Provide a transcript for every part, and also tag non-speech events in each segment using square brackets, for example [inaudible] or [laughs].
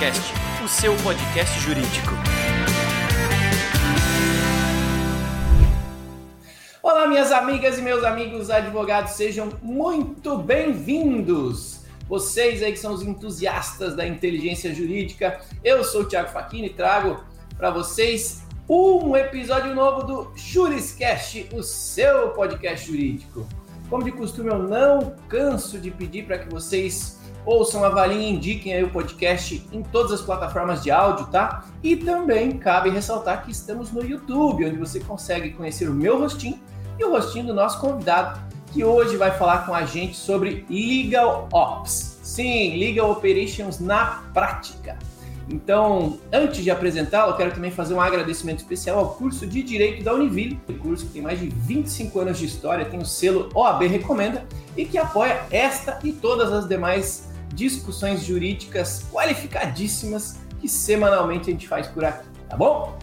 Juriscast, o seu podcast jurídico. Olá, minhas amigas e meus amigos advogados, sejam muito bem-vindos. Vocês aí que são os entusiastas da inteligência jurídica, eu sou o Thiago Facchini e trago para vocês um episódio novo do Juriscast, o seu podcast jurídico. Como de costume, eu não canso de pedir para que vocês ouçam, avaliem indiquem aí o podcast em todas as plataformas de áudio, tá? E também cabe ressaltar que estamos no YouTube, onde você consegue conhecer o meu rostinho e o rostinho do nosso convidado, que hoje vai falar com a gente sobre Legal Ops. Sim, Legal Operations na prática. Então, antes de apresentá-lo, quero também fazer um agradecimento especial ao curso de Direito da Univille, um curso que tem mais de 25 anos de história, tem o selo OAB Recomenda e que apoia esta e todas as demais discussões jurídicas qualificadíssimas que semanalmente a gente faz por aqui, tá bom?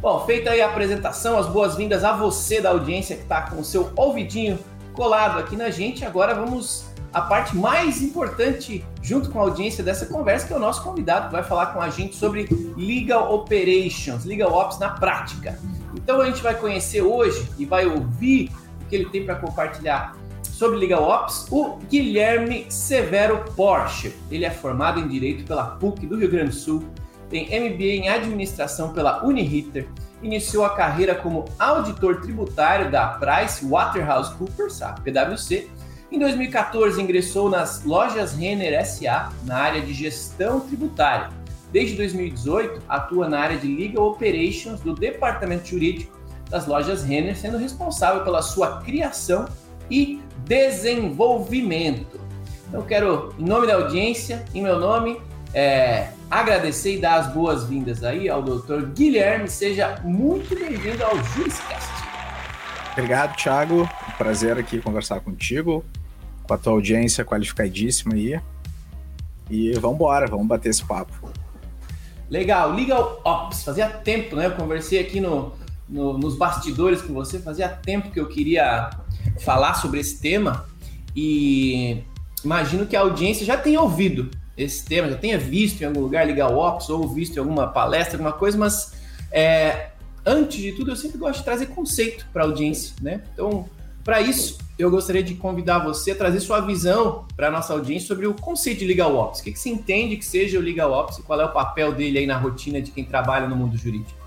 Bom, feita aí a apresentação, as boas-vindas a você da audiência que está com o seu ouvidinho colado aqui na gente. Agora vamos à parte mais importante, junto com a audiência dessa conversa, que é o nosso convidado, que vai falar com a gente sobre Legal Operations, Legal Ops na prática. Então a gente vai conhecer hoje e vai ouvir o que ele tem para compartilhar sobre Legal Ops, o Guilherme Severo Porsche. Ele é formado em Direito pela PUC do Rio Grande do Sul, tem MBA em Administração pela Uniriter, iniciou a carreira como auditor tributário da Price Waterhouse Coopers, a PwC. Em 2014 ingressou nas lojas Renner SA na área de gestão tributária. Desde 2018 atua na área de Legal Operations do departamento jurídico das lojas Renner, sendo responsável pela sua criação e desenvolvimento. Então, quero, em nome da audiência, em meu nome, é, agradecer e dar as boas-vindas aí ao doutor Guilherme. Seja muito bem-vindo ao Juriscast. Obrigado, Thiago. Prazer aqui conversar contigo, com a tua audiência qualificadíssima aí. E vamos embora, vamos bater esse papo. Legal, Legal Ops. Fazia tempo, né? Eu conversei aqui no, no, nos bastidores com você, fazia tempo que eu queria falar sobre esse tema e imagino que a audiência já tenha ouvido esse tema, já tenha visto em algum lugar Legal Ops ou visto em alguma palestra, alguma coisa, mas é, antes de tudo eu sempre gosto de trazer conceito para a audiência, né? Então, para isso, eu gostaria de convidar você a trazer sua visão para a nossa audiência sobre o conceito de Legal Ops. O que, que você entende que seja o Legal Ops e qual é o papel dele aí na rotina de quem trabalha no mundo jurídico?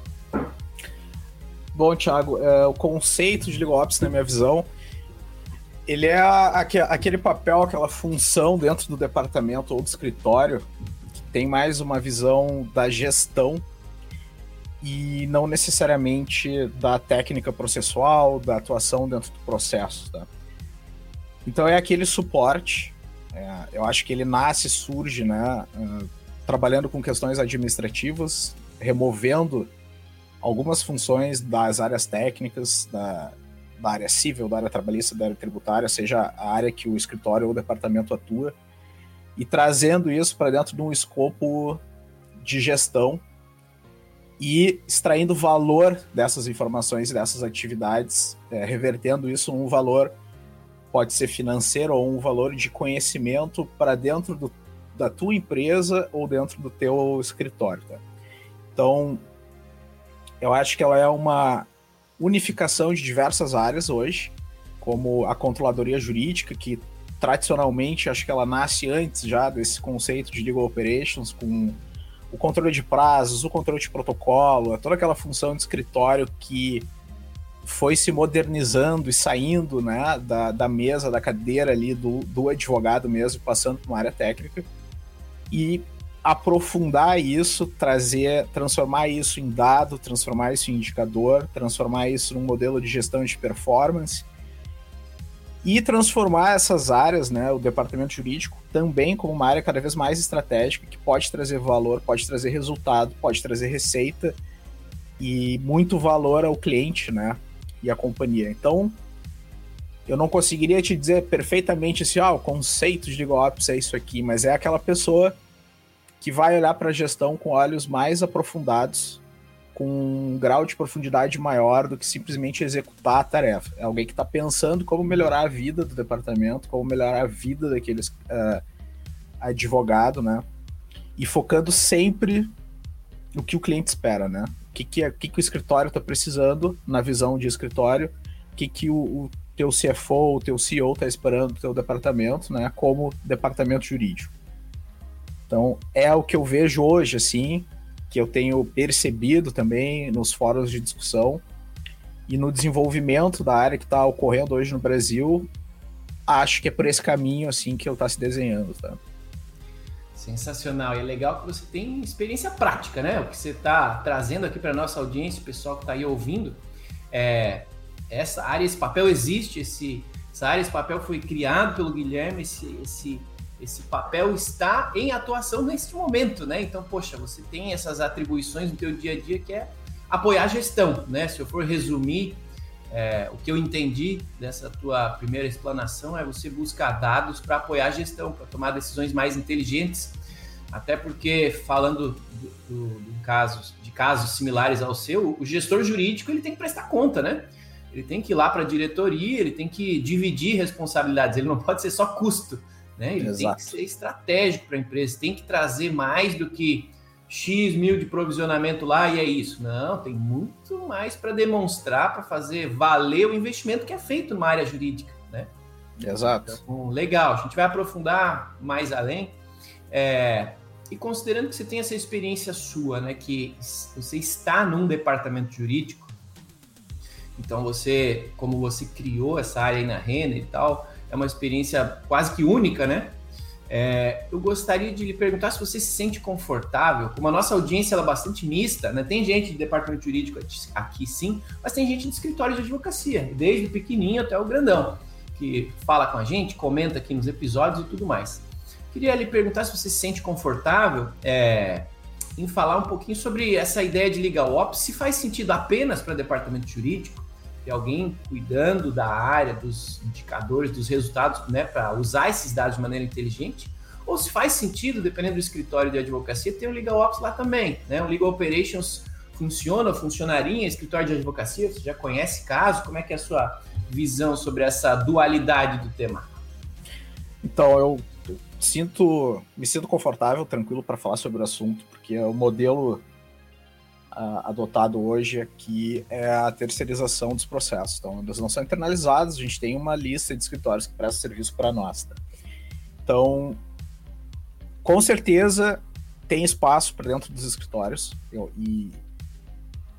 Bom, Thiago, é, o conceito de Legal Ops, na minha visão, ele é a, aquele papel, aquela função dentro do departamento ou do escritório que tem mais uma visão da gestão e não necessariamente da técnica processual, da atuação dentro do processo. Tá? Então é aquele suporte. É, eu acho que ele nasce, surge, né, uh, trabalhando com questões administrativas, removendo algumas funções das áreas técnicas, da, da área civil, da área trabalhista, da área tributária, seja a área que o escritório ou o departamento atua, e trazendo isso para dentro de um escopo de gestão e extraindo valor dessas informações e dessas atividades, é, revertendo isso um valor, pode ser financeiro ou um valor de conhecimento para dentro do, da tua empresa ou dentro do teu escritório. Tá? Então, eu acho que ela é uma unificação de diversas áreas hoje, como a controladoria jurídica, que tradicionalmente acho que ela nasce antes já desse conceito de legal operations, com o controle de prazos, o controle de protocolo, toda aquela função de escritório que foi se modernizando e saindo né, da, da mesa, da cadeira ali do, do advogado mesmo, passando para uma área técnica. E aprofundar isso, trazer, transformar isso em dado, transformar isso em indicador, transformar isso num modelo de gestão de performance e transformar essas áreas, né, o departamento jurídico, também como uma área cada vez mais estratégica que pode trazer valor, pode trazer resultado, pode trazer receita e muito valor ao cliente, né, e à companhia. Então, eu não conseguiria te dizer perfeitamente assim, ah, o conceito de legal ops é isso aqui, mas é aquela pessoa que vai olhar para a gestão com olhos mais aprofundados, com um grau de profundidade maior do que simplesmente executar a tarefa. É alguém que está pensando como melhorar a vida do departamento, como melhorar a vida daqueles uh, advogado, né? e focando sempre no que o cliente espera, né? O que, que, é, que, que o escritório está precisando na visão de escritório, o que, que o, o teu CFO, o teu CEO está esperando do teu departamento, né? Como departamento jurídico. Então, é o que eu vejo hoje, assim, que eu tenho percebido também nos fóruns de discussão e no desenvolvimento da área que está ocorrendo hoje no Brasil, acho que é por esse caminho assim que eu está se desenhando, tá? Sensacional. E é legal que você tem experiência prática, né? O que você está trazendo aqui para nossa audiência, o pessoal que está aí ouvindo, é, essa área, esse papel existe, esse, essa área, esse papel foi criado pelo Guilherme, esse, esse, esse papel está em atuação neste momento, né? Então, poxa, você tem essas atribuições no teu dia a dia que é apoiar a gestão, né? Se eu for resumir é, o que eu entendi dessa tua primeira explanação é você buscar dados para apoiar a gestão, para tomar decisões mais inteligentes, até porque falando do, do, do casos, de casos similares ao seu, o gestor jurídico ele tem que prestar conta, né? Ele tem que ir lá para a diretoria, ele tem que dividir responsabilidades, ele não [laughs] pode ser só custo, né? Ele Exato. tem que ser estratégico para a empresa, tem que trazer mais do que X mil de provisionamento lá e é isso. Não, tem muito mais para demonstrar, para fazer valer o investimento que é feito numa área jurídica, né? Exato. Então, legal, a gente vai aprofundar mais além. É, e considerando que você tem essa experiência sua, né, que você está num departamento jurídico, então você, como você criou essa área aí na Renner e tal, é uma experiência quase que única, né? É, eu gostaria de lhe perguntar se você se sente confortável, como a nossa audiência é bastante mista, né? Tem gente de departamento jurídico aqui sim, mas tem gente de escritório de advocacia, desde o pequenininho até o grandão, que fala com a gente, comenta aqui nos episódios e tudo mais. Queria lhe perguntar se você se sente confortável é, em falar um pouquinho sobre essa ideia de legal ops, se faz sentido apenas para departamento jurídico, alguém cuidando da área, dos indicadores, dos resultados, né, para usar esses dados de maneira inteligente, ou se faz sentido, dependendo do escritório de advocacia, ter um Legal Ops lá também, né? Um Legal Operations funciona, funcionaria escritório de advocacia? Você já conhece caso? Como é que é a sua visão sobre essa dualidade do tema? Então, eu sinto, me sinto confortável, tranquilo para falar sobre o assunto, porque o modelo adotado hoje aqui é a terceirização dos processos. Então, eles não são internalizados, a gente tem uma lista de escritórios que prestam serviço para nós. Tá? Então, com certeza tem espaço para dentro dos escritórios eu, e,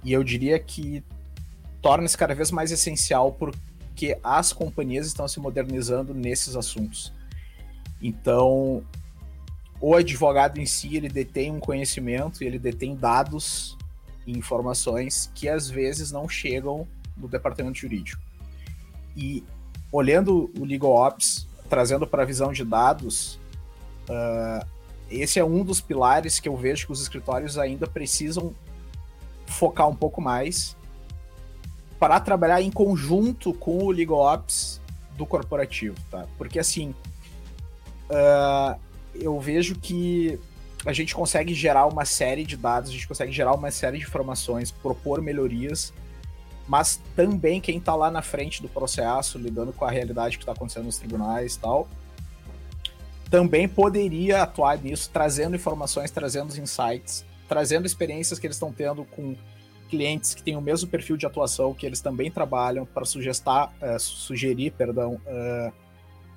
e eu diria que torna-se cada vez mais essencial porque as companhias estão se modernizando nesses assuntos. Então, o advogado em si ele detém um conhecimento, ele detém dados informações que às vezes não chegam no departamento jurídico. E olhando o Legal Ops, trazendo para a visão de dados, uh, esse é um dos pilares que eu vejo que os escritórios ainda precisam focar um pouco mais para trabalhar em conjunto com o Legal Ops do corporativo, tá? Porque assim, uh, eu vejo que a gente consegue gerar uma série de dados, a gente consegue gerar uma série de informações, propor melhorias, mas também quem está lá na frente do processo, lidando com a realidade que está acontecendo nos tribunais e tal, também poderia atuar nisso, trazendo informações, trazendo insights, trazendo experiências que eles estão tendo com clientes que têm o mesmo perfil de atuação que eles também trabalham para uh, sugerir, perdão, uh,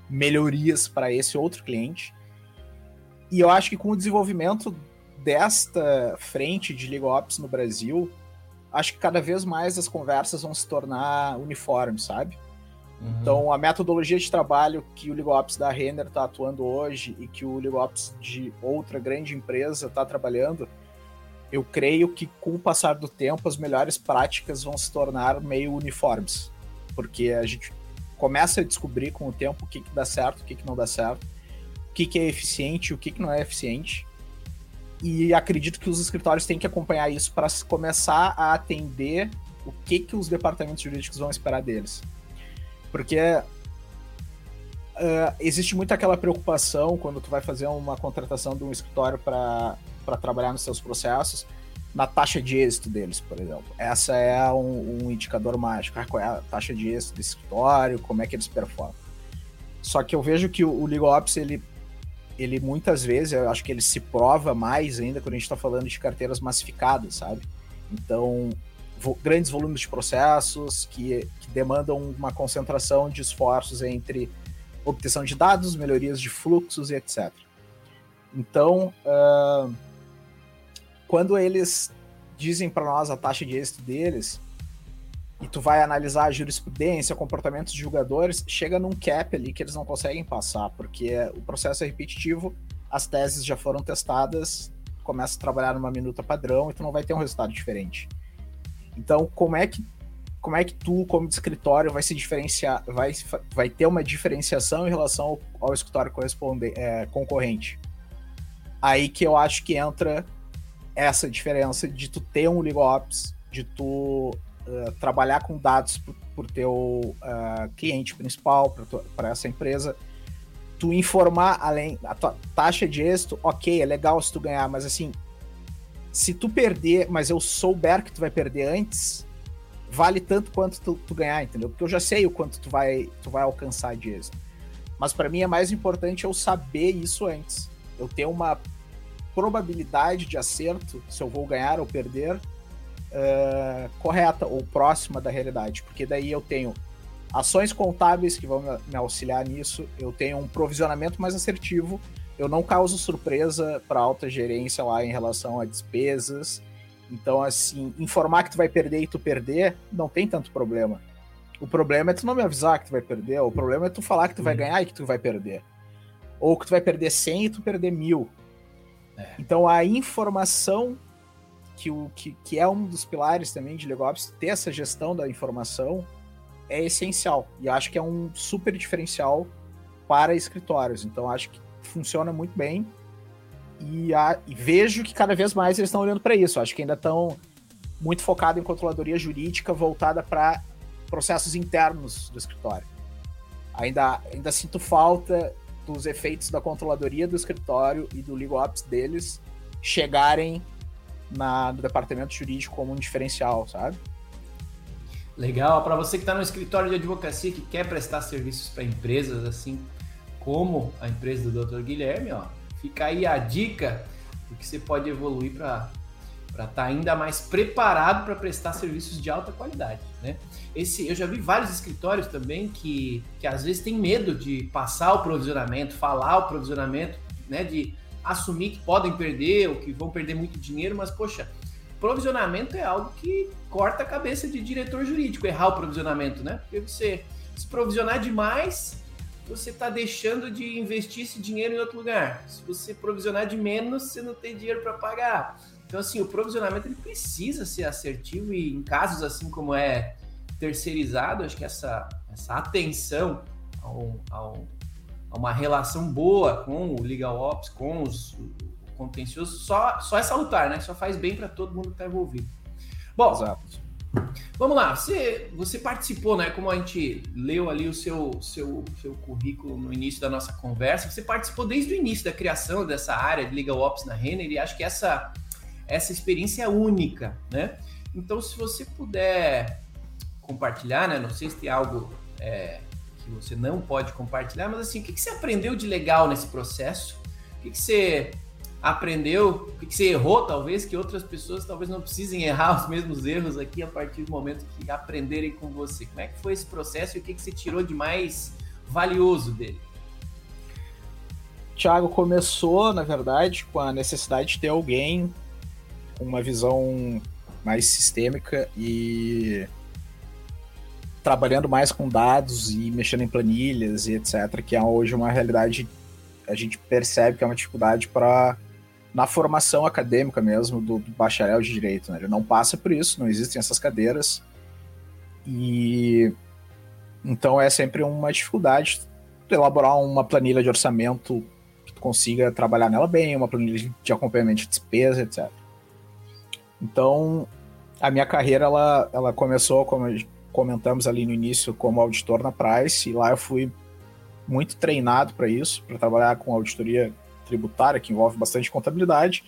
melhorias para esse outro cliente. E eu acho que com o desenvolvimento desta frente de Legal Ops no Brasil, acho que cada vez mais as conversas vão se tornar uniformes, sabe? Uhum. Então, a metodologia de trabalho que o Legal Ops da Render está atuando hoje e que o Legal Ops de outra grande empresa está trabalhando, eu creio que com o passar do tempo as melhores práticas vão se tornar meio uniformes, porque a gente começa a descobrir com o tempo o que, que dá certo, o que, que não dá certo, o que, que é eficiente e o que, que não é eficiente. E acredito que os escritórios têm que acompanhar isso para começar a atender o que, que os departamentos jurídicos vão esperar deles. Porque uh, existe muito aquela preocupação quando tu vai fazer uma contratação de um escritório para trabalhar nos seus processos, na taxa de êxito deles, por exemplo. Essa é um, um indicador mágico. Ah, qual é a taxa de êxito desse escritório, como é que eles performam. Só que eu vejo que o, o Legal Ops, ele ele muitas vezes, eu acho que ele se prova mais ainda quando a gente está falando de carteiras massificadas, sabe? Então, vo grandes volumes de processos que, que, demandam uma concentração de esforços entre obtenção de dados, melhorias de fluxos e etc. Então, uh, quando eles dizem para nós a taxa de êxito deles, e tu vai analisar a jurisprudência, comportamentos de jogadores, chega num cap ali que eles não conseguem passar, porque o processo é repetitivo, as teses já foram testadas, começa a trabalhar numa minuta padrão e tu não vai ter um resultado diferente. Então, como é que como é que tu, como escritório, vai se diferenciar, vai, vai ter uma diferenciação em relação ao, ao escritório corresponde, é, concorrente? Aí que eu acho que entra essa diferença de tu ter um legal ops, de tu uh, trabalhar com dados por, por teu uh, cliente principal, para essa empresa, tu informar além a tua taxa de êxito, ok, é legal se tu ganhar, mas assim, se tu perder, mas eu souber que tu vai perder antes, vale tanto quanto tu, tu, ganhar, entendeu? Porque eu já sei o quanto tu vai, tu vai alcançar de êxito. Mas para mim é mais importante eu saber isso antes. Eu ter uma probabilidade de acerto, se eu vou ganhar ou perder, uh, correta ou próxima da realidade. Porque daí eu tenho ações contábeis que vão me auxiliar nisso, eu tenho um provisionamento mais assertivo eu não causo surpresa para alta gerência lá em relação a despesas. Então, assim, informar que tu vai perder e tu perder, não tem tanto problema. O problema é tu não me avisar que tu vai perder, o problema é tu falar que tu vai uhum. ganhar e que tu vai perder. Ou que tu vai perder 100 e tu perder mil. É. Então, a informação, que, o, que, que é um dos pilares também de LegoOps, ter essa gestão da informação é essencial. E acho que é um super diferencial para escritórios. Então, acho que funciona muito bem. E, a, e vejo que cada vez mais eles estão olhando para isso. Acho que ainda estão muito focados em controladoria jurídica voltada para processos internos do escritório. Ainda, ainda sinto falta dos efeitos da controladoria do escritório e do legal ops deles chegarem na, no departamento jurídico como um diferencial, sabe? Legal. Para você que está no escritório de advocacia que quer prestar serviços para empresas, assim, como a empresa do Dr. Guilherme, ó, fica aí a dica do que você pode evoluir para para estar tá ainda mais preparado para prestar serviços de alta qualidade, né? Esse, eu já vi vários escritórios também que, que às vezes tem medo de passar o provisionamento, falar o provisionamento, né? De assumir que podem perder ou que vão perder muito dinheiro, mas poxa, provisionamento é algo que corta a cabeça de diretor jurídico errar o provisionamento, né? Porque você se provisionar demais, você está deixando de investir esse dinheiro em outro lugar. Se você provisionar de menos, você não tem dinheiro para pagar. Então, assim, o provisionamento ele precisa ser assertivo e em casos assim como é terceirizado, acho que essa, essa atenção ao, ao, uma relação boa com o legal ops, com os contenciosos, só, só é salutar, né? Só faz bem para todo mundo que está envolvido. Bom, Exato. Vamos lá, você, você participou, né? Como a gente leu ali o seu, seu, seu currículo no início da nossa conversa, você participou desde o início da criação dessa área de Legal Ops na Renner e acho que essa, essa experiência é única, né? Então, se você puder compartilhar, né? Não sei se tem algo é, que você não pode compartilhar, mas assim, o que, que você aprendeu de legal nesse processo? O que, que você aprendeu, o que você errou, talvez, que outras pessoas talvez não precisem errar os mesmos erros aqui a partir do momento que aprenderem com você. Como é que foi esse processo e o que, que você tirou de mais valioso dele? Tiago começou, na verdade, com a necessidade de ter alguém com uma visão mais sistêmica e trabalhando mais com dados e mexendo em planilhas e etc, que é hoje uma realidade a gente percebe que é uma dificuldade para na formação acadêmica mesmo do, do bacharel de direito. Né? Ele não passa por isso, não existem essas cadeiras. E então é sempre uma dificuldade elaborar uma planilha de orçamento que tu consiga trabalhar nela bem, uma planilha de acompanhamento de despesa, etc. Então, a minha carreira ela, ela começou, como comentamos ali no início, como auditor na Price, e lá eu fui muito treinado para isso, para trabalhar com auditoria tributária, que envolve bastante contabilidade,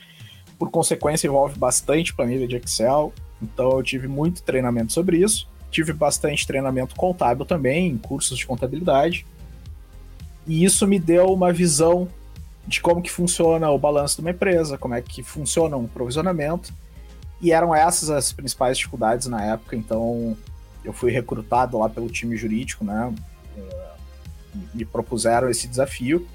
por consequência, envolve bastante planilha de Excel. Então, eu tive muito treinamento sobre isso. Tive bastante treinamento contábil também, em cursos de contabilidade. E isso me deu uma visão de como que funciona o balanço de uma empresa, como é que funciona um provisionamento. E eram essas as principais dificuldades na época, então eu fui recrutado lá pelo time jurídico, né? Eh, me propuseram esse desafio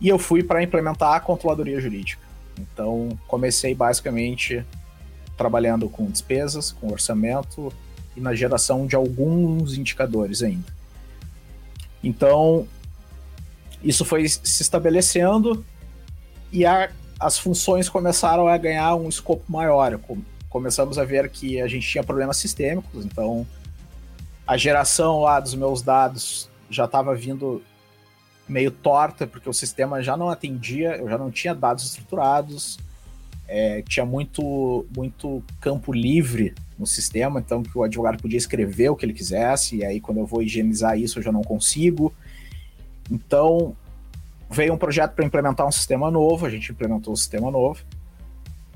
e eu fui para implementar a controladoria jurídica. Então comecei basicamente trabalhando com despesas, com orçamento e na geração de alguns indicadores ainda. Então isso foi se estabelecendo e a, as funções começaram a ganhar um escopo maior. Começamos a ver que a gente tinha problemas sistêmicos, então a geração lá dos meus dados já estava vindo meio torta, porque o sistema já não atendia, eu já não tinha dados estruturados, é, tinha muito, muito campo livre no sistema, então que o advogado podia escrever o que ele quisesse, e aí quando eu vou higienizar isso eu já não consigo. Então veio um projeto para implementar um sistema novo, a gente implementou um sistema novo,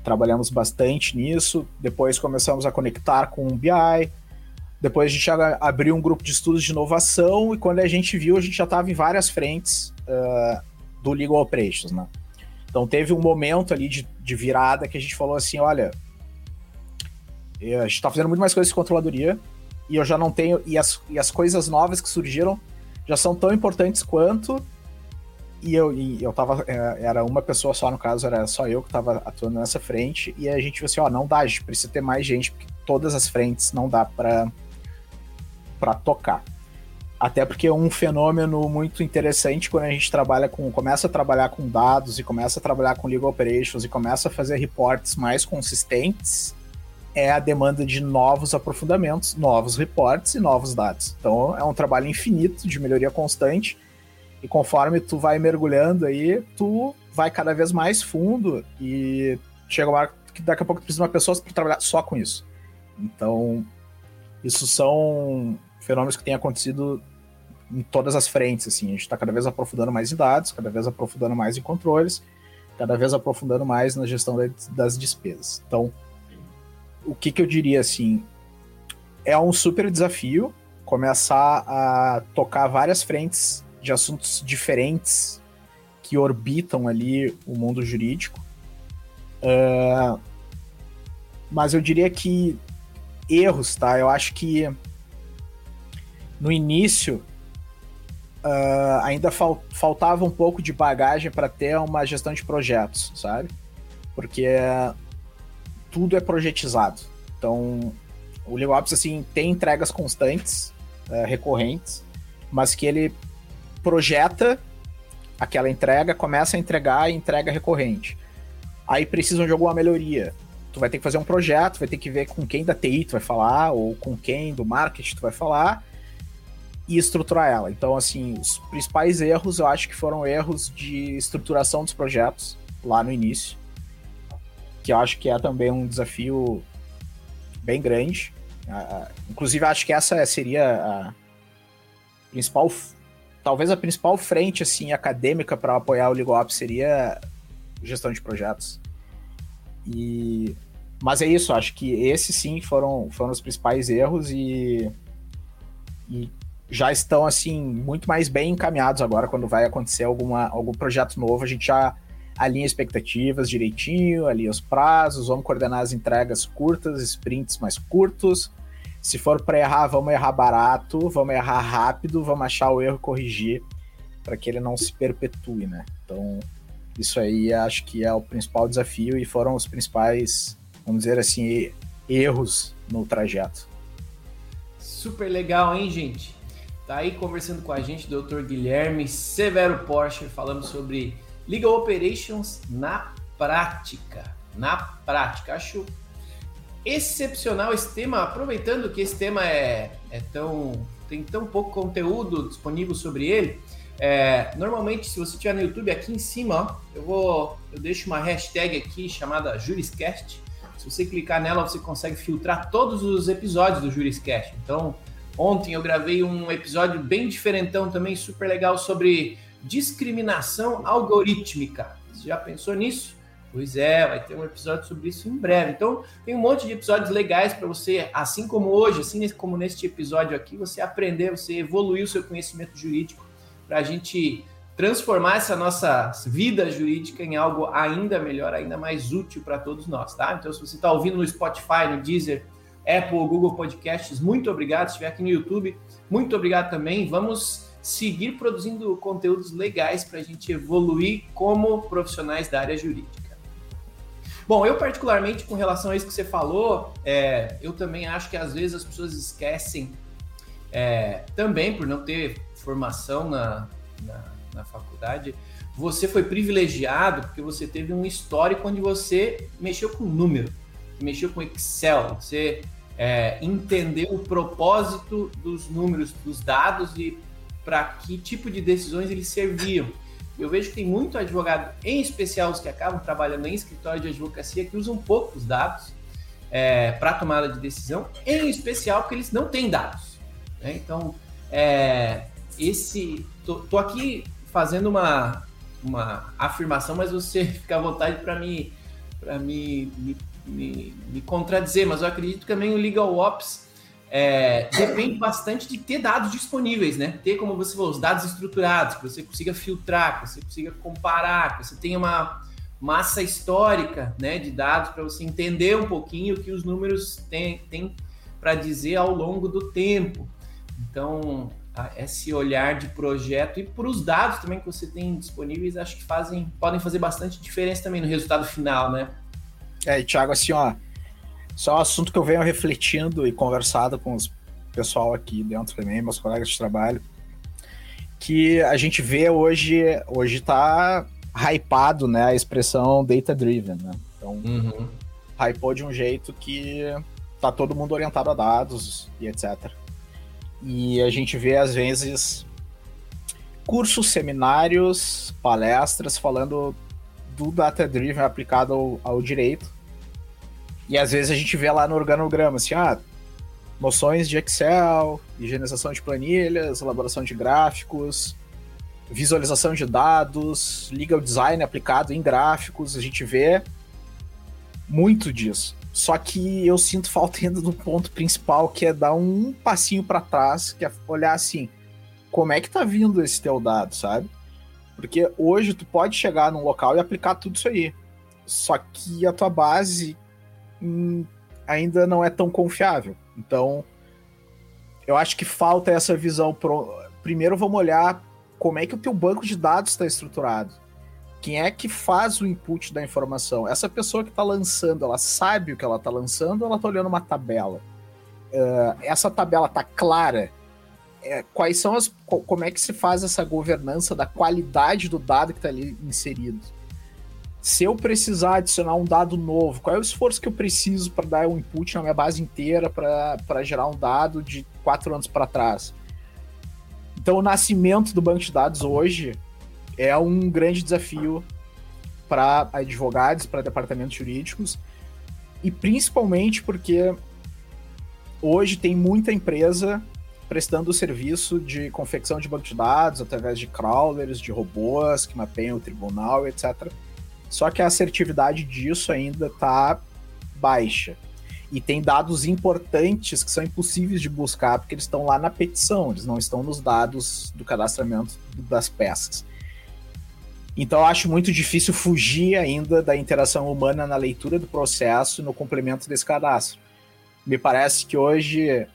trabalhamos bastante nisso, depois começamos a conectar com o BI, depois a gente abriu um grupo de estudos de inovação e quando a gente viu, a gente já estava em várias frentes uh, do Legal Operations, né? Então teve um momento ali de, de virada que a gente falou assim, olha, a gente está fazendo muito mais coisas de controladoria e eu já não tenho e as, e as coisas novas que surgiram já são tão importantes quanto e eu, e eu tava, eh, era uma pessoa só, no caso, era só eu que tava atuando nessa frente, e a gente viu assim, ó, não dá, a gente precisa ter mais gente, porque todas as frentes não dá para para tocar. Até porque é um fenômeno muito interessante quando a gente trabalha com, começa a trabalhar com dados e começa a trabalhar com legal operations e começa a fazer reportes mais consistentes, é a demanda de novos aprofundamentos, novos reportes e novos dados. Então é um trabalho infinito de melhoria constante e conforme tu vai mergulhando aí, tu vai cada vez mais fundo e chega uma hora que daqui a pouco tu precisa de uma pessoa para trabalhar só com isso. Então, isso são fenômenos que têm acontecido em todas as frentes, assim, a gente está cada vez aprofundando mais em dados, cada vez aprofundando mais em controles, cada vez aprofundando mais na gestão das despesas. Então, o que, que eu diria assim, é um super desafio começar a tocar várias frentes de assuntos diferentes que orbitam ali o mundo jurídico. Uh, mas eu diria que erros, tá? Eu acho que no início uh, ainda fal faltava um pouco de bagagem para ter uma gestão de projetos, sabe? Porque tudo é projetizado. Então, o LegalOps, assim, tem entregas constantes, uh, recorrentes, mas que ele projeta aquela entrega, começa a entregar e entrega recorrente. Aí precisam de alguma melhoria. Tu vai ter que fazer um projeto, vai ter que ver com quem da TI tu vai falar, ou com quem do marketing tu vai falar, e estruturar ela. Então, assim, os principais erros eu acho que foram erros de estruturação dos projetos lá no início, que eu acho que é também um desafio bem grande. Inclusive, acho que essa seria a principal, talvez a principal frente assim acadêmica para apoiar o LegalOps seria gestão de projetos. E mas é isso, acho que esses sim foram, foram os principais erros e, e já estão assim muito mais bem encaminhados agora quando vai acontecer alguma, algum projeto novo, a gente já alinha expectativas direitinho, alinha os prazos, vamos coordenar as entregas curtas, sprints mais curtos. Se for para errar, vamos errar barato, vamos errar rápido, vamos achar o erro e corrigir para que ele não se perpetue, né? Então, isso aí acho que é o principal desafio e foram os principais, vamos dizer assim, erros no trajeto. Super legal, hein, gente? Tá aí conversando com a gente, Dr. Guilherme Severo Porsche, falando sobre Legal Operations na prática. Na prática. Acho excepcional esse tema, aproveitando que esse tema é, é tão. tem tão pouco conteúdo disponível sobre ele. É, normalmente, se você estiver no YouTube, aqui em cima, ó, eu vou. Eu deixo uma hashtag aqui chamada Juriscast. Se você clicar nela, você consegue filtrar todos os episódios do Juriscast. Então, Ontem eu gravei um episódio bem diferentão também, super legal, sobre discriminação algorítmica. Você já pensou nisso? Pois é, vai ter um episódio sobre isso em breve. Então, tem um monte de episódios legais para você, assim como hoje, assim como neste episódio aqui, você aprender, você evoluir o seu conhecimento jurídico para a gente transformar essa nossa vida jurídica em algo ainda melhor, ainda mais útil para todos nós, tá? Então, se você está ouvindo no Spotify, no Deezer, Apple, Google Podcasts, muito obrigado. Se estiver aqui no YouTube, muito obrigado também. Vamos seguir produzindo conteúdos legais para a gente evoluir como profissionais da área jurídica. Bom, eu particularmente com relação a isso que você falou, é, eu também acho que às vezes as pessoas esquecem, é, também por não ter formação na, na, na faculdade, você foi privilegiado porque você teve um histórico onde você mexeu com número, mexeu com Excel, você é, entendeu o propósito dos números, dos dados e para que tipo de decisões eles serviam. Eu vejo que tem muito advogado, em especial os que acabam trabalhando em escritório de advocacia, que usam poucos dados é, para tomada de decisão, em especial porque eles não têm dados. Né? Então, é, esse. Tô, tô, aqui fazendo uma, uma afirmação, mas você [laughs] fica à vontade para me, me, me, me, me contradizer, mas eu acredito que também o Legal Ops é, depende bastante de ter dados disponíveis, né? Ter, como você falou, os dados estruturados, que você consiga filtrar, que você consiga comparar, que você tenha uma massa histórica né, de dados para você entender um pouquinho o que os números têm, têm para dizer ao longo do tempo. Então, esse olhar de projeto e para os dados também que você tem disponíveis, acho que fazem, podem fazer bastante diferença também no resultado final, né? É, Thiago, assim, ó, só um assunto que eu venho refletindo e conversado com os pessoal aqui dentro também, meus colegas de trabalho, que a gente vê hoje, hoje tá hypado, né, a expressão data driven, né? Então, uhum. hypou de um jeito que tá todo mundo orientado a dados e etc. E a gente vê às vezes cursos, seminários, palestras falando do data driven aplicado ao, ao direito e às vezes a gente vê lá no organograma, assim, ah, noções de Excel, higienização de planilhas, elaboração de gráficos, visualização de dados, legal design aplicado em gráficos, a gente vê muito disso. Só que eu sinto falta ainda do ponto principal, que é dar um passinho para trás, que é olhar assim, como é que tá vindo esse teu dado, sabe? Porque hoje tu pode chegar num local e aplicar tudo isso aí. Só que a tua base Hum, ainda não é tão confiável. Então, eu acho que falta essa visão. Pro... Primeiro, vamos olhar como é que o teu banco de dados está estruturado. Quem é que faz o input da informação? Essa pessoa que está lançando, ela sabe o que ela está lançando ou ela está olhando uma tabela? Uh, essa tabela está clara? É, quais são as. Como é que se faz essa governança da qualidade do dado que está ali inserido? se eu precisar adicionar um dado novo, qual é o esforço que eu preciso para dar um input na minha base inteira para gerar um dado de quatro anos para trás? Então, o nascimento do banco de dados hoje é um grande desafio para advogados, para departamentos jurídicos, e principalmente porque hoje tem muita empresa prestando o serviço de confecção de banco de dados através de crawlers, de robôs que mapeiam o tribunal, etc só que a assertividade disso ainda está baixa. E tem dados importantes que são impossíveis de buscar porque eles estão lá na petição, eles não estão nos dados do cadastramento das peças. Então acho muito difícil fugir ainda da interação humana na leitura do processo no complemento desse cadastro. Me parece que hoje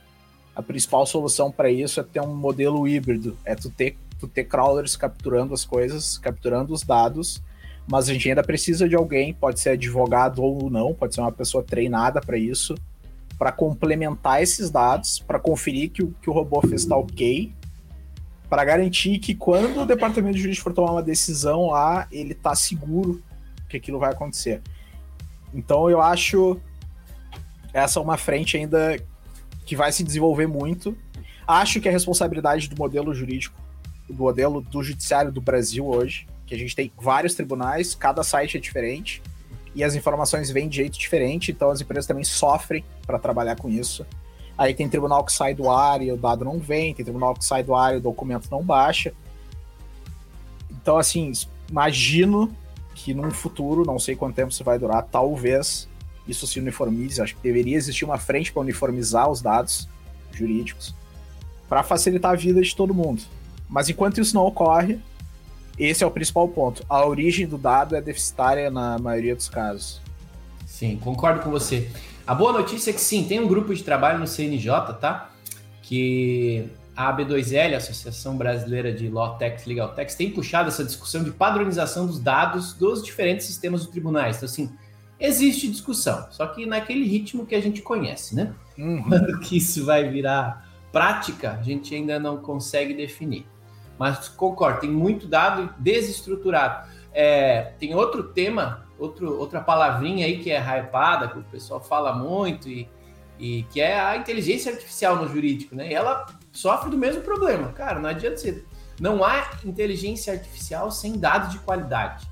a principal solução para isso é ter um modelo híbrido, é tu ter, tu ter crawlers capturando as coisas, capturando os dados mas a gente ainda precisa de alguém, pode ser advogado ou não, pode ser uma pessoa treinada para isso, para complementar esses dados, para conferir que o, que o robô fez está ok, para garantir que quando o departamento de jurídico for tomar uma decisão lá, ele está seguro que aquilo vai acontecer. Então eu acho essa uma frente ainda que vai se desenvolver muito. Acho que a responsabilidade do modelo jurídico, do modelo do judiciário do Brasil hoje, que a gente tem vários tribunais, cada site é diferente e as informações vêm de jeito diferente, então as empresas também sofrem para trabalhar com isso. Aí tem tribunal que sai do ar e o dado não vem, tem tribunal que sai do ar e o documento não baixa. Então, assim, imagino que num futuro, não sei quanto tempo isso vai durar, talvez isso se uniformize. Acho que deveria existir uma frente para uniformizar os dados jurídicos para facilitar a vida de todo mundo. Mas enquanto isso não ocorre, esse é o principal ponto. A origem do dado é deficitária na maioria dos casos. Sim, concordo com você. A boa notícia é que sim, tem um grupo de trabalho no CNJ, tá? Que a AB2L, a Associação Brasileira de Law Tax Legal Tax, tem puxado essa discussão de padronização dos dados dos diferentes sistemas dos tribunais. Então, assim, existe discussão, só que naquele ritmo que a gente conhece, né? Uhum. Quando que isso vai virar prática, a gente ainda não consegue definir. Mas concordo, tem muito dado desestruturado. É, tem outro tema, outro, outra palavrinha aí que é hypada, que o pessoal fala muito, e, e que é a inteligência artificial no jurídico, né? E ela sofre do mesmo problema. Cara, não adianta ser. Não há inteligência artificial sem dados de qualidade.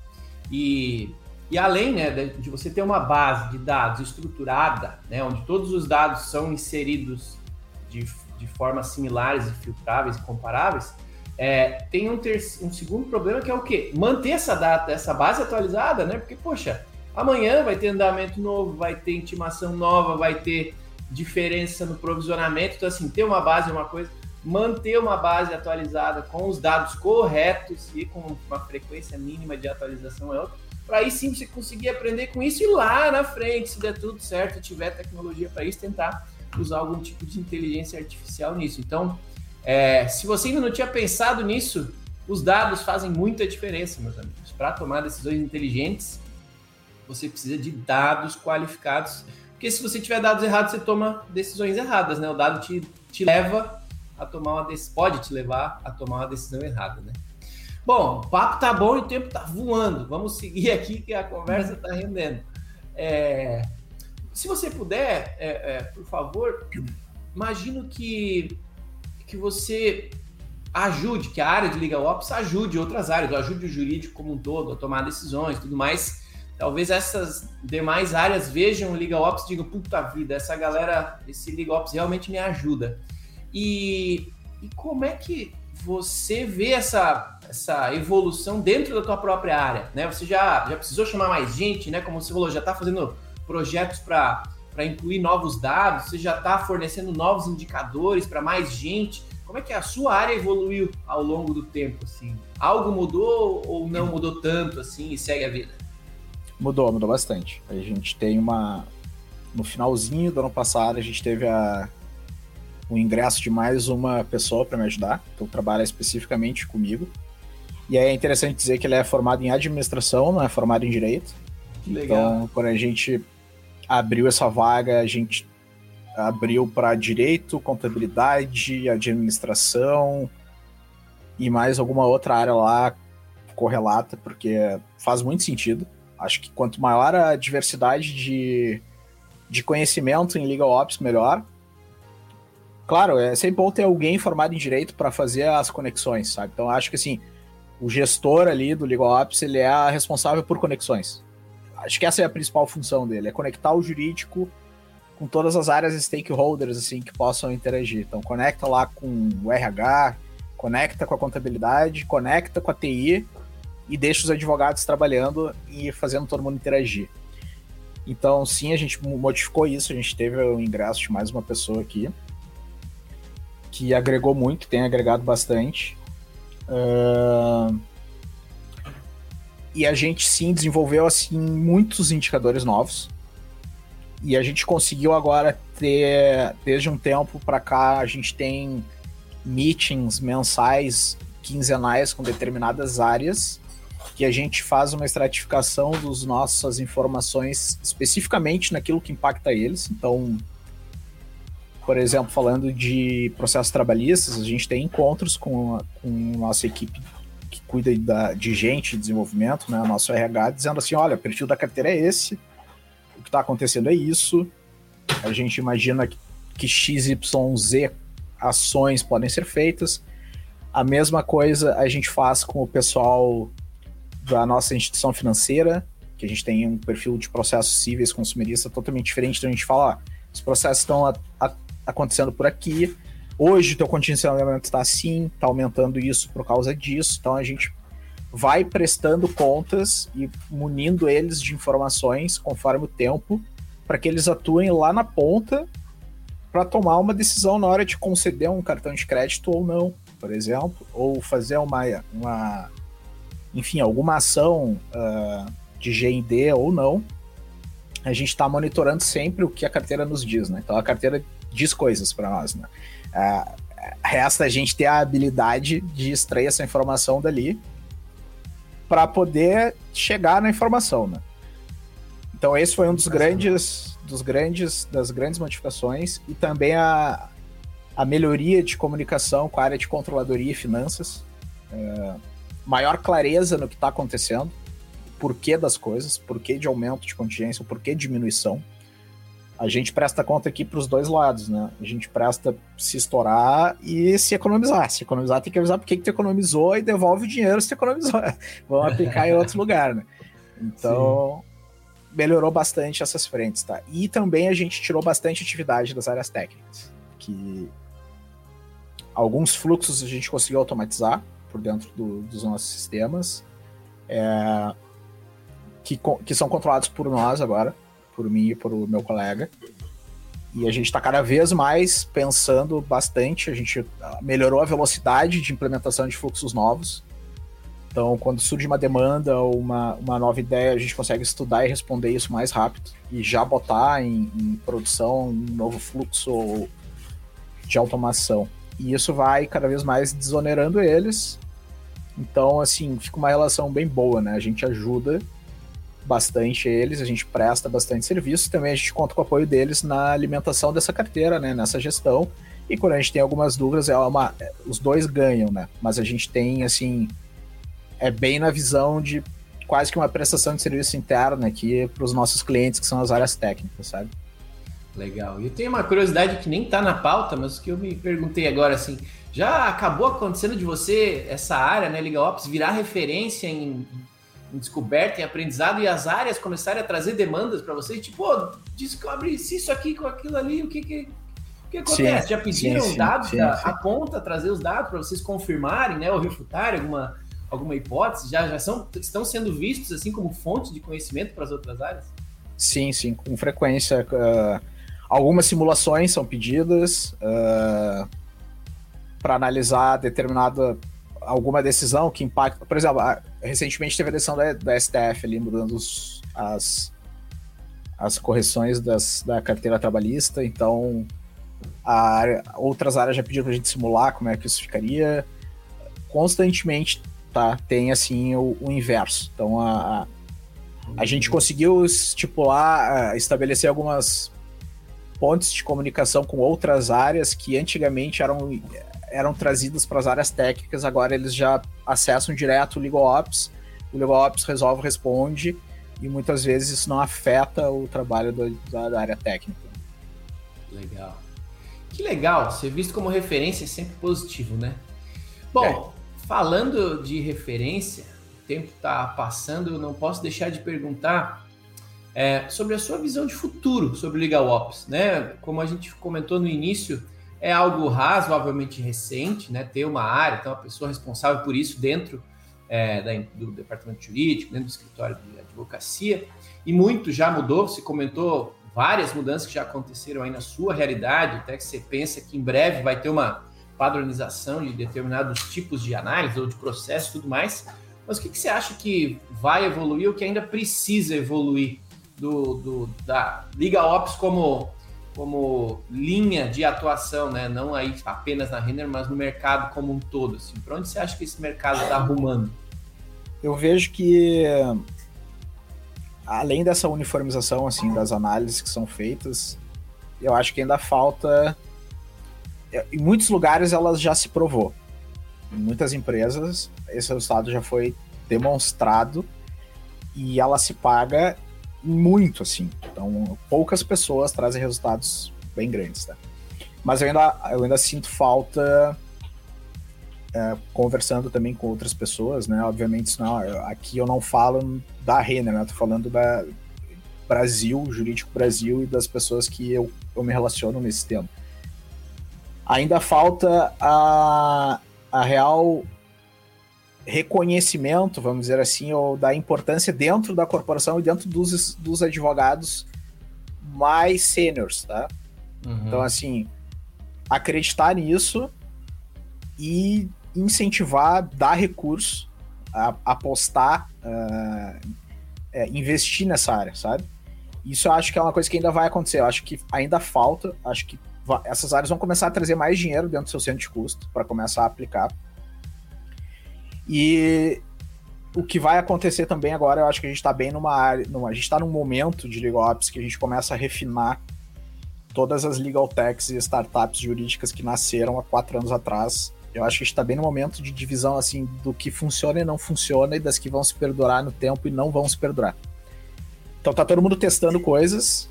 E, e além né, de você ter uma base de dados estruturada, né, onde todos os dados são inseridos de, de formas similares filtráveis e comparáveis, é, tem um, um segundo problema que é o quê? Manter essa data, essa base atualizada, né? Porque, poxa, amanhã vai ter andamento novo, vai ter intimação nova, vai ter diferença no provisionamento. Então, assim, ter uma base é uma coisa, manter uma base atualizada com os dados corretos e com uma frequência mínima de atualização é outra. Para aí sim você conseguir aprender com isso e lá na frente, se der tudo certo, tiver tecnologia para isso, tentar usar algum tipo de inteligência artificial nisso. Então, é, se você ainda não tinha pensado nisso, os dados fazem muita diferença, meus amigos. Para tomar decisões inteligentes, você precisa de dados qualificados porque se você tiver dados errados, você toma decisões erradas, né? O dado te, te leva a tomar uma pode te levar a tomar uma decisão errada, né? Bom, o papo tá bom e o tempo tá voando. Vamos seguir [laughs] aqui que a conversa tá rendendo. É, se você puder, é, é, por favor, imagino que, que você ajude, que a área de Legal Ops ajude outras áreas, ajude o jurídico como um todo a tomar decisões tudo mais talvez essas demais áreas vejam o Liga Ops e digam, puta vida, essa galera, esse Liga Ops realmente me ajuda. E, e como é que você vê essa, essa evolução dentro da tua própria área? Né? Você já, já precisou chamar mais gente, né? Como você falou, já está fazendo projetos para incluir novos dados, você já está fornecendo novos indicadores para mais gente. Como é que a sua área evoluiu ao longo do tempo? Assim? Algo mudou ou não mudou tanto assim e segue a vida? Mudou, mudou bastante. A gente tem uma. No finalzinho do ano passado, a gente teve a... o ingresso de mais uma pessoa para me ajudar, que trabalha especificamente comigo. E aí é interessante dizer que ele é formado em administração, não é formado em direito. Legal. Então, quando a gente abriu essa vaga, a gente abriu para direito, contabilidade, administração e mais alguma outra área lá correlata, porque faz muito sentido. Acho que quanto maior a diversidade de, de conhecimento em Legal Ops, melhor. Claro, é sempre bom ter alguém formado em direito para fazer as conexões, sabe? Então acho que assim, o gestor ali do Legal Ops, ele é responsável por conexões. Acho que essa é a principal função dele, é conectar o jurídico com todas as áreas stakeholders assim que possam interagir. Então conecta lá com o RH, conecta com a contabilidade, conecta com a TI e deixa os advogados trabalhando e fazendo todo mundo interagir. Então, sim, a gente modificou isso, a gente teve o ingresso de mais uma pessoa aqui, que agregou muito, tem agregado bastante. Uh... E a gente, sim, desenvolveu, assim, muitos indicadores novos. E a gente conseguiu agora ter, desde um tempo para cá, a gente tem meetings mensais, quinzenais com determinadas áreas que a gente faz uma estratificação das nossas informações especificamente naquilo que impacta eles. Então, por exemplo, falando de processos trabalhistas, a gente tem encontros com a, com a nossa equipe que cuida da, de gente, desenvolvimento, né, nosso RH, dizendo assim, olha, o perfil da carteira é esse, o que está acontecendo é isso, a gente imagina que, que XYZ ações podem ser feitas. A mesma coisa a gente faz com o pessoal da nossa instituição financeira, que a gente tem um perfil de processos cíveis consumerista totalmente diferente, então a gente fala, ó, os processos estão acontecendo por aqui, hoje o teu condicionamento está assim, está aumentando isso por causa disso, então a gente vai prestando contas e munindo eles de informações conforme o tempo, para que eles atuem lá na ponta para tomar uma decisão na hora de conceder um cartão de crédito ou não, por exemplo, ou fazer uma, uma enfim, alguma ação uh, de G&D ou não, a gente está monitorando sempre o que a carteira nos diz, né? Então a carteira diz coisas para nós, né? Uh, resta a gente ter a habilidade de extrair essa informação dali para poder chegar na informação, né? Então esse foi um dos grandes, dos grandes, das grandes modificações e também a, a melhoria de comunicação com a área de controladoria e finanças, é, maior clareza no que está acontecendo, porquê das coisas, porquê de aumento de contingência, porquê de diminuição. A gente presta conta aqui para os dois lados, né? A gente presta se estourar e se economizar. Se economizar, tem que avisar por que tu economizou e devolve o dinheiro se tu economizou. [laughs] Vamos aplicar em outro lugar, né? Então, Sim. melhorou bastante essas frentes, tá? E também a gente tirou bastante atividade das áreas técnicas, que alguns fluxos a gente conseguiu automatizar por dentro do, dos nossos sistemas, é, que, que são controlados por nós agora por mim e por meu colega. E a gente está cada vez mais pensando bastante, a gente ah, melhorou a velocidade de implementação de fluxos novos. Então, quando surge uma demanda ou uma, uma nova ideia, a gente consegue estudar e responder isso mais rápido e já botar em, em produção um novo fluxo de automação. E isso vai cada vez mais desonerando eles. Então, assim, fica uma relação bem boa, né? A gente ajuda bastante eles, a gente presta bastante serviço, também a gente conta com o apoio deles na alimentação dessa carteira, né, nessa gestão. E quando a gente tem algumas dúvidas, é uma, os dois ganham, né? Mas a gente tem assim é bem na visão de quase que uma prestação de serviço interna aqui para os nossos clientes que são as áreas técnicas, sabe? Legal. E eu tenho uma curiosidade que nem está na pauta, mas que eu me perguntei agora assim, já acabou acontecendo de você essa área, né, Liga Ops, virar referência em em descoberta, em aprendizado, e as áreas começarem a trazer demandas para vocês, tipo, oh, descobre isso aqui com aquilo ali, o que que, o que acontece? Sim, Já pediram sim, dados sim, da, a ponta, trazer os dados para vocês confirmarem, né, ou refutarem alguma, alguma hipótese? Já, já são, estão sendo vistos assim como fonte de conhecimento para as outras áreas? Sim, sim, com frequência. Uh, algumas simulações são pedidas uh, para analisar determinada alguma decisão que impacta. Por exemplo, recentemente teve a decisão da, da STF ali mudando os, as, as correções das, da carteira trabalhista, então área, outras áreas já pediram pra gente simular como é que isso ficaria. Constantemente, tá? Tem assim o, o inverso. Então a, a, a gente conseguiu estipular, estabelecer algumas pontes de comunicação com outras áreas que antigamente eram eram trazidas para as áreas técnicas, agora eles já acessam direto o LegalOps, o LegalOps resolve, responde, e muitas vezes isso não afeta o trabalho do, da, da, área técnica. Legal. Que legal, ser visto como referência é sempre positivo, né? Bom, é. falando de referência, o tempo está passando, eu não posso deixar de perguntar é, sobre a sua visão de futuro sobre o LegalOps, né? Como a gente comentou no início, é algo razoavelmente recente, né? Ter uma área, então, uma pessoa responsável por isso dentro é, da, do departamento jurídico, dentro do escritório de advocacia, e muito já mudou. Se comentou várias mudanças que já aconteceram aí na sua realidade, até que você pensa que em breve vai ter uma padronização de determinados tipos de análise ou de processo e tudo mais. Mas o que, que você acha que vai evoluir ou que ainda precisa evoluir do, do da Liga Ops como como linha de atuação, né? Não aí apenas na Renner, mas no mercado como um todo. Assim. Para onde você acha que esse mercado está arrumando? Eu vejo que além dessa uniformização assim das análises que são feitas, eu acho que ainda falta em muitos lugares elas já se provou. Em muitas empresas esse resultado já foi demonstrado e ela se paga muito, assim. Então, poucas pessoas trazem resultados bem grandes, tá? Mas eu ainda, eu ainda sinto falta é, conversando também com outras pessoas, né? Obviamente, não, aqui eu não falo da Renner, né? Eu tô falando da Brasil, Jurídico Brasil e das pessoas que eu, eu me relaciono nesse tema. Ainda falta a, a real reconhecimento, vamos dizer assim, ou da importância dentro da corporação e dentro dos, dos advogados mais sêniores, tá? Uhum. Então, assim, acreditar nisso e incentivar, dar recurso apostar, uh, é, investir nessa área, sabe? Isso eu acho que é uma coisa que ainda vai acontecer. Eu acho que ainda falta. Acho que essas áreas vão começar a trazer mais dinheiro dentro do seu centro de custo para começar a aplicar. E o que vai acontecer também agora, eu acho que a gente está bem numa área. Numa, a gente está num momento de legal ops que a gente começa a refinar todas as legal techs e startups jurídicas que nasceram há quatro anos atrás. Eu acho que a gente está bem no momento de divisão assim do que funciona e não funciona e das que vão se perdurar no tempo e não vão se perdurar. Então tá todo mundo testando coisas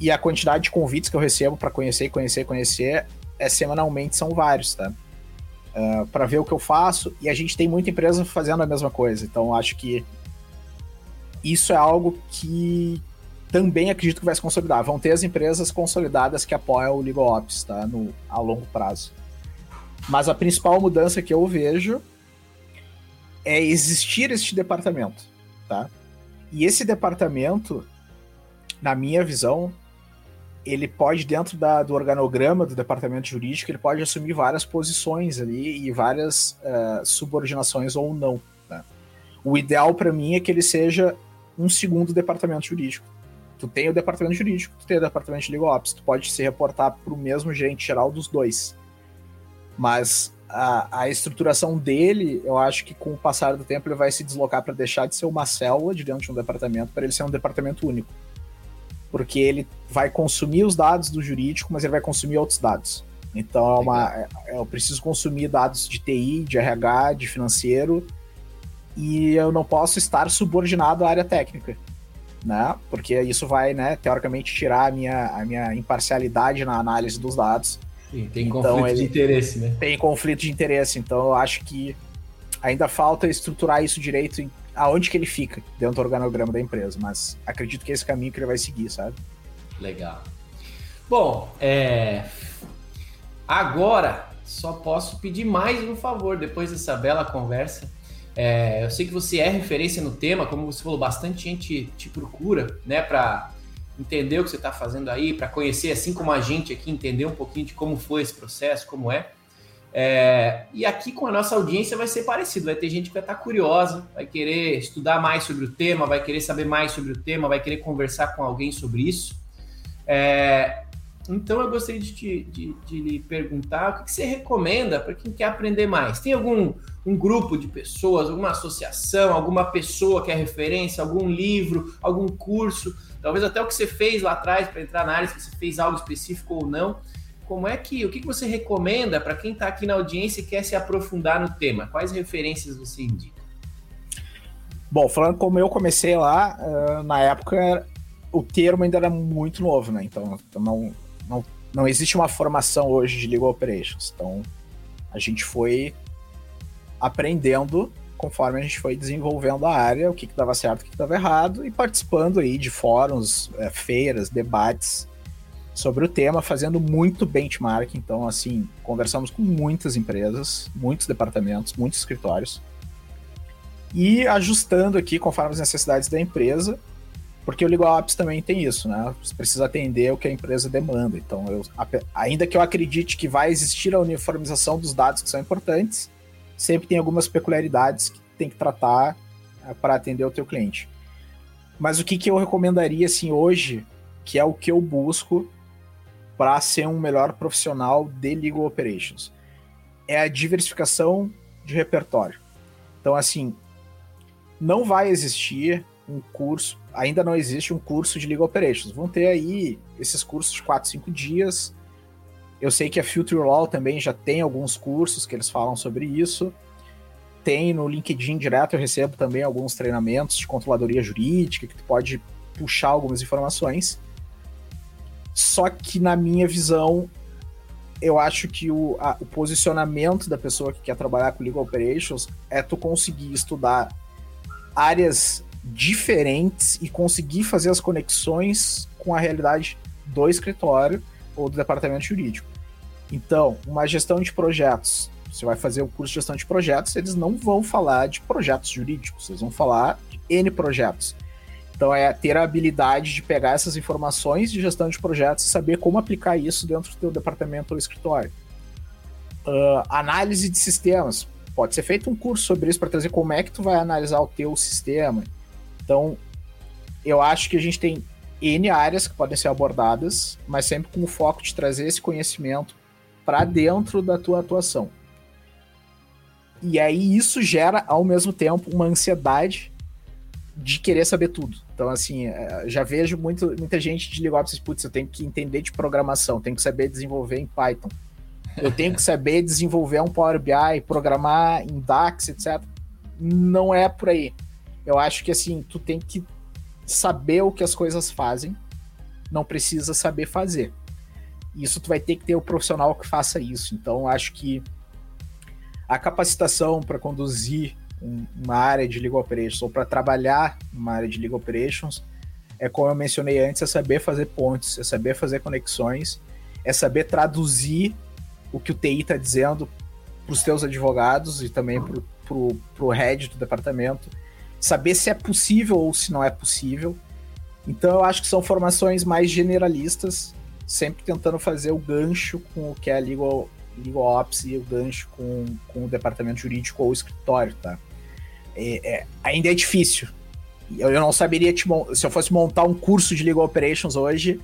e a quantidade de convites que eu recebo para conhecer, conhecer, conhecer é semanalmente são vários, tá? Uh, ah, para ver o que eu faço e a gente tem muita empresa fazendo a mesma coisa. Então acho que isso é algo que também acredito que vai se consolidar. Vão ter as empresas consolidadas que apoiam o Legal Ops, tá? No, a longo prazo. Mas a principal mudança que eu vejo é existir este departamento, tá? E esse departamento, na minha visão, ele pode, dentro da, do organograma do departamento jurídico, ele pode assumir várias posições ali e várias uh, subordinações ou não. Né? O ideal para mim é que ele seja um segundo departamento jurídico. Tu tem o departamento jurídico, tu tem o departamento de legal ops, tu pode se reportar para o mesmo gerente geral dos dois. Mas a, a, estruturação dele, eu acho que com o passar do tempo ele vai se deslocar para deixar de ser uma célula de dentro de um departamento para ele ser um departamento único porque ele vai consumir os dados do jurídico, mas ele vai consumir outros dados. Então é uma, é, eu preciso consumir dados de TI, de RH, de financeiro, e eu não posso estar subordinado à área técnica, né? Porque isso vai, né, teoricamente tirar a minha, a minha imparcialidade na análise dos dados. Sim, tem então, conflito de interesse, né? Tem conflito de interesse, então eu acho que ainda falta estruturar isso direito em aonde que ele fica dentro do organograma da empresa, mas acredito que é esse caminho que ele vai seguir, sabe? Legal. Bom, é... agora só posso pedir mais um favor depois dessa bela conversa. É, eu sei que você é referência no tema, como você falou, bastante gente te procura, né, para entender o que você está fazendo aí, para conhecer, assim como a gente aqui, entender um pouquinho de como foi esse processo, como é. É, e aqui com a nossa audiência vai ser parecido, vai ter gente que vai estar curiosa, vai querer estudar mais sobre o tema, vai querer saber mais sobre o tema, vai querer conversar com alguém sobre isso. É, então eu gostaria de, te, de, de lhe perguntar o que, que você recomenda para quem quer aprender mais. Tem algum um grupo de pessoas, alguma associação, alguma pessoa que é referência, algum livro, algum curso, talvez até o que você fez lá atrás para entrar na área, se você fez algo específico ou não como é que o que você recomenda para quem está aqui na audiência e quer se aprofundar no tema? Quais referências você indica? Bom, falando como eu comecei lá, na época o termo ainda era muito novo, né? Então, não, não, não existe uma formação hoje de legal operations. Então a gente foi aprendendo conforme a gente foi desenvolvendo a área, o que, que dava certo, o que, que dava errado, e participando aí de fóruns, é, feiras, debates sobre o tema, fazendo muito benchmark. Então, assim, conversamos com muitas empresas, muitos departamentos, muitos escritórios, e ajustando aqui conforme as necessidades da empresa, porque o Legal Ops também tem isso, né? Você precisa atender o que a empresa demanda. Então, eu, ainda que eu acredite que vai existir a uniformização dos dados que são importantes, sempre tem algumas peculiaridades que tem que tratar é, para atender o teu cliente. Mas o que, que eu recomendaria assim hoje, que é o que eu busco para ser um melhor profissional de legal operations. É a diversificação de repertório. Então, assim, não vai existir um curso, ainda não existe um curso de legal operations. Vão ter aí esses cursos de 4, 5 dias. Eu sei que a Future Law também já tem alguns cursos que eles falam sobre isso. Tem no LinkedIn direto, eu recebo também alguns treinamentos de controladoria jurídica, que tu pode puxar algumas informações. Só que, na minha visão, eu acho que o, a, o posicionamento da pessoa que quer trabalhar com Legal Operations é tu conseguir estudar áreas diferentes e conseguir fazer as conexões com a realidade do escritório ou do departamento jurídico. Então, uma gestão de projetos. Você vai fazer o curso de gestão de projetos, eles não vão falar de projetos jurídicos, eles vão falar de N projetos. Então é ter a habilidade de pegar essas informações de gestão de projetos e saber como aplicar isso dentro do teu departamento ou escritório. Uh, análise de sistemas. pode ser feito um curso sobre isso para trazer como é que tu vai analisar o teu sistema. Então, eu acho que a gente tem N áreas que podem ser abordadas, mas sempre com o foco de trazer esse conhecimento para dentro da tua atuação. E aí isso gera, ao mesmo tempo, uma ansiedade de querer saber tudo. Então, assim, é, já vejo muito, muita gente de LegalOps, putz, eu tenho que entender de programação, tenho que saber desenvolver em Python. Eu tenho que saber desenvolver um Power BI, programar em DAX, etc. Não é por aí. Eu acho que, assim, tu tem que saber o que as coisas fazem, não precisa saber fazer. Isso tu vai ter que ter o profissional que faça isso. Então, acho que a capacitação para conduzir uma área de legal operations ou para trabalhar numa área de legal operations é como eu mencionei antes, é saber fazer pontes, é saber fazer conexões, é saber traduzir o que o TI está dizendo para os teus advogados e também para o head do departamento, saber se é possível ou se não é possível. Então eu acho que são formações mais generalistas, sempre tentando fazer o gancho com o que é a legal, legal ops e o gancho com, com o departamento jurídico ou o escritório, tá? É, é, ainda é difícil. Eu, eu não saberia te, se eu fosse montar um curso de legal operations hoje,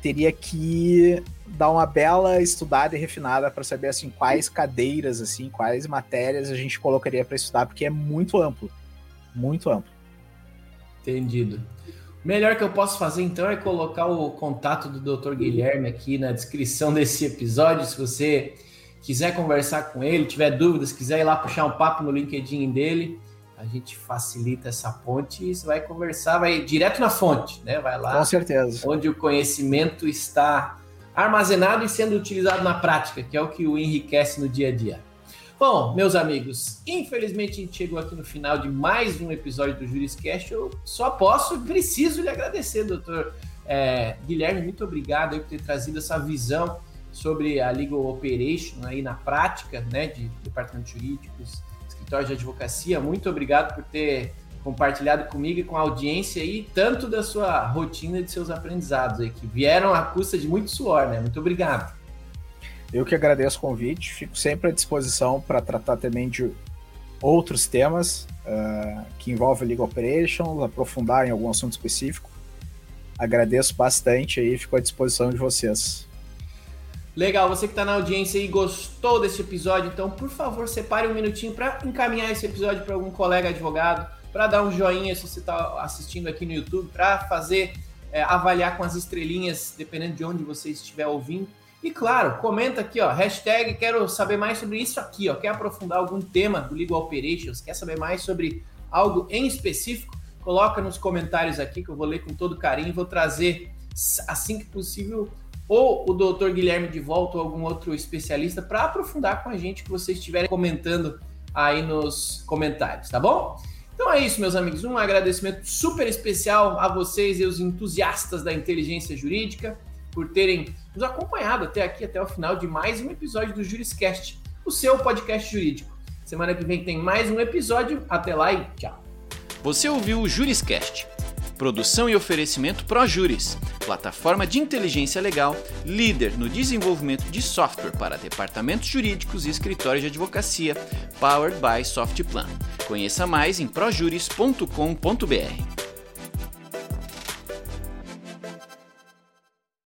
teria que dar uma bela estudada e refinada para saber assim quais cadeiras assim, quais matérias a gente colocaria para estudar, porque é muito amplo, muito amplo. Entendido. O melhor que eu posso fazer então é colocar o contato do Dr. Guilherme aqui na descrição desse episódio, se você quiser conversar com ele, tiver dúvidas, quiser ir lá puxar um papo no LinkedIn dele, a gente facilita essa ponte e você vai conversar, vai direto na fonte, né? Vai lá. Com certeza. Onde o conhecimento está armazenado e sendo utilizado na prática, que é o que o enriquece no dia a dia. Bom, meus amigos, infelizmente a gente chegou aqui no final de mais um episódio do Juriscast. Eu só posso, preciso lhe agradecer, doutor é, Guilherme. Muito obrigado por ter trazido essa visão sobre a Legal Operation aí na prática, né, de departamentos jurídicos, escritórios de advocacia. Muito obrigado por ter compartilhado comigo e com a audiência aí, tanto da sua rotina e de seus aprendizados aí, que vieram à custa de muito suor, né? Muito obrigado. Eu que agradeço o convite, fico sempre à disposição para tratar também de outros temas uh, que envolvem Legal Operations, aprofundar em algum assunto específico. Agradeço bastante aí, fico à disposição de vocês. Legal, você que está na audiência e gostou desse episódio, então por favor separe um minutinho para encaminhar esse episódio para algum colega advogado, para dar um joinha se você está assistindo aqui no YouTube, para fazer é, avaliar com as estrelinhas, dependendo de onde você estiver ouvindo. E claro, comenta aqui, ó, hashtag quero saber mais sobre isso aqui, ó, quer aprofundar algum tema do Legal Operations, quer saber mais sobre algo em específico, coloca nos comentários aqui que eu vou ler com todo carinho e vou trazer assim que possível ou o doutor Guilherme de volta ou algum outro especialista para aprofundar com a gente que vocês estiverem comentando aí nos comentários, tá bom? Então é isso, meus amigos. Um agradecimento super especial a vocês e os entusiastas da inteligência jurídica por terem nos acompanhado até aqui, até o final de mais um episódio do Juriscast, o seu podcast jurídico. Semana que vem tem mais um episódio. Até lá e tchau. Você ouviu o Juriscast Produção e oferecimento ProJuris, plataforma de inteligência legal, líder no desenvolvimento de software para departamentos jurídicos e escritórios de advocacia, powered by Softplan. Conheça mais em projuris.com.br.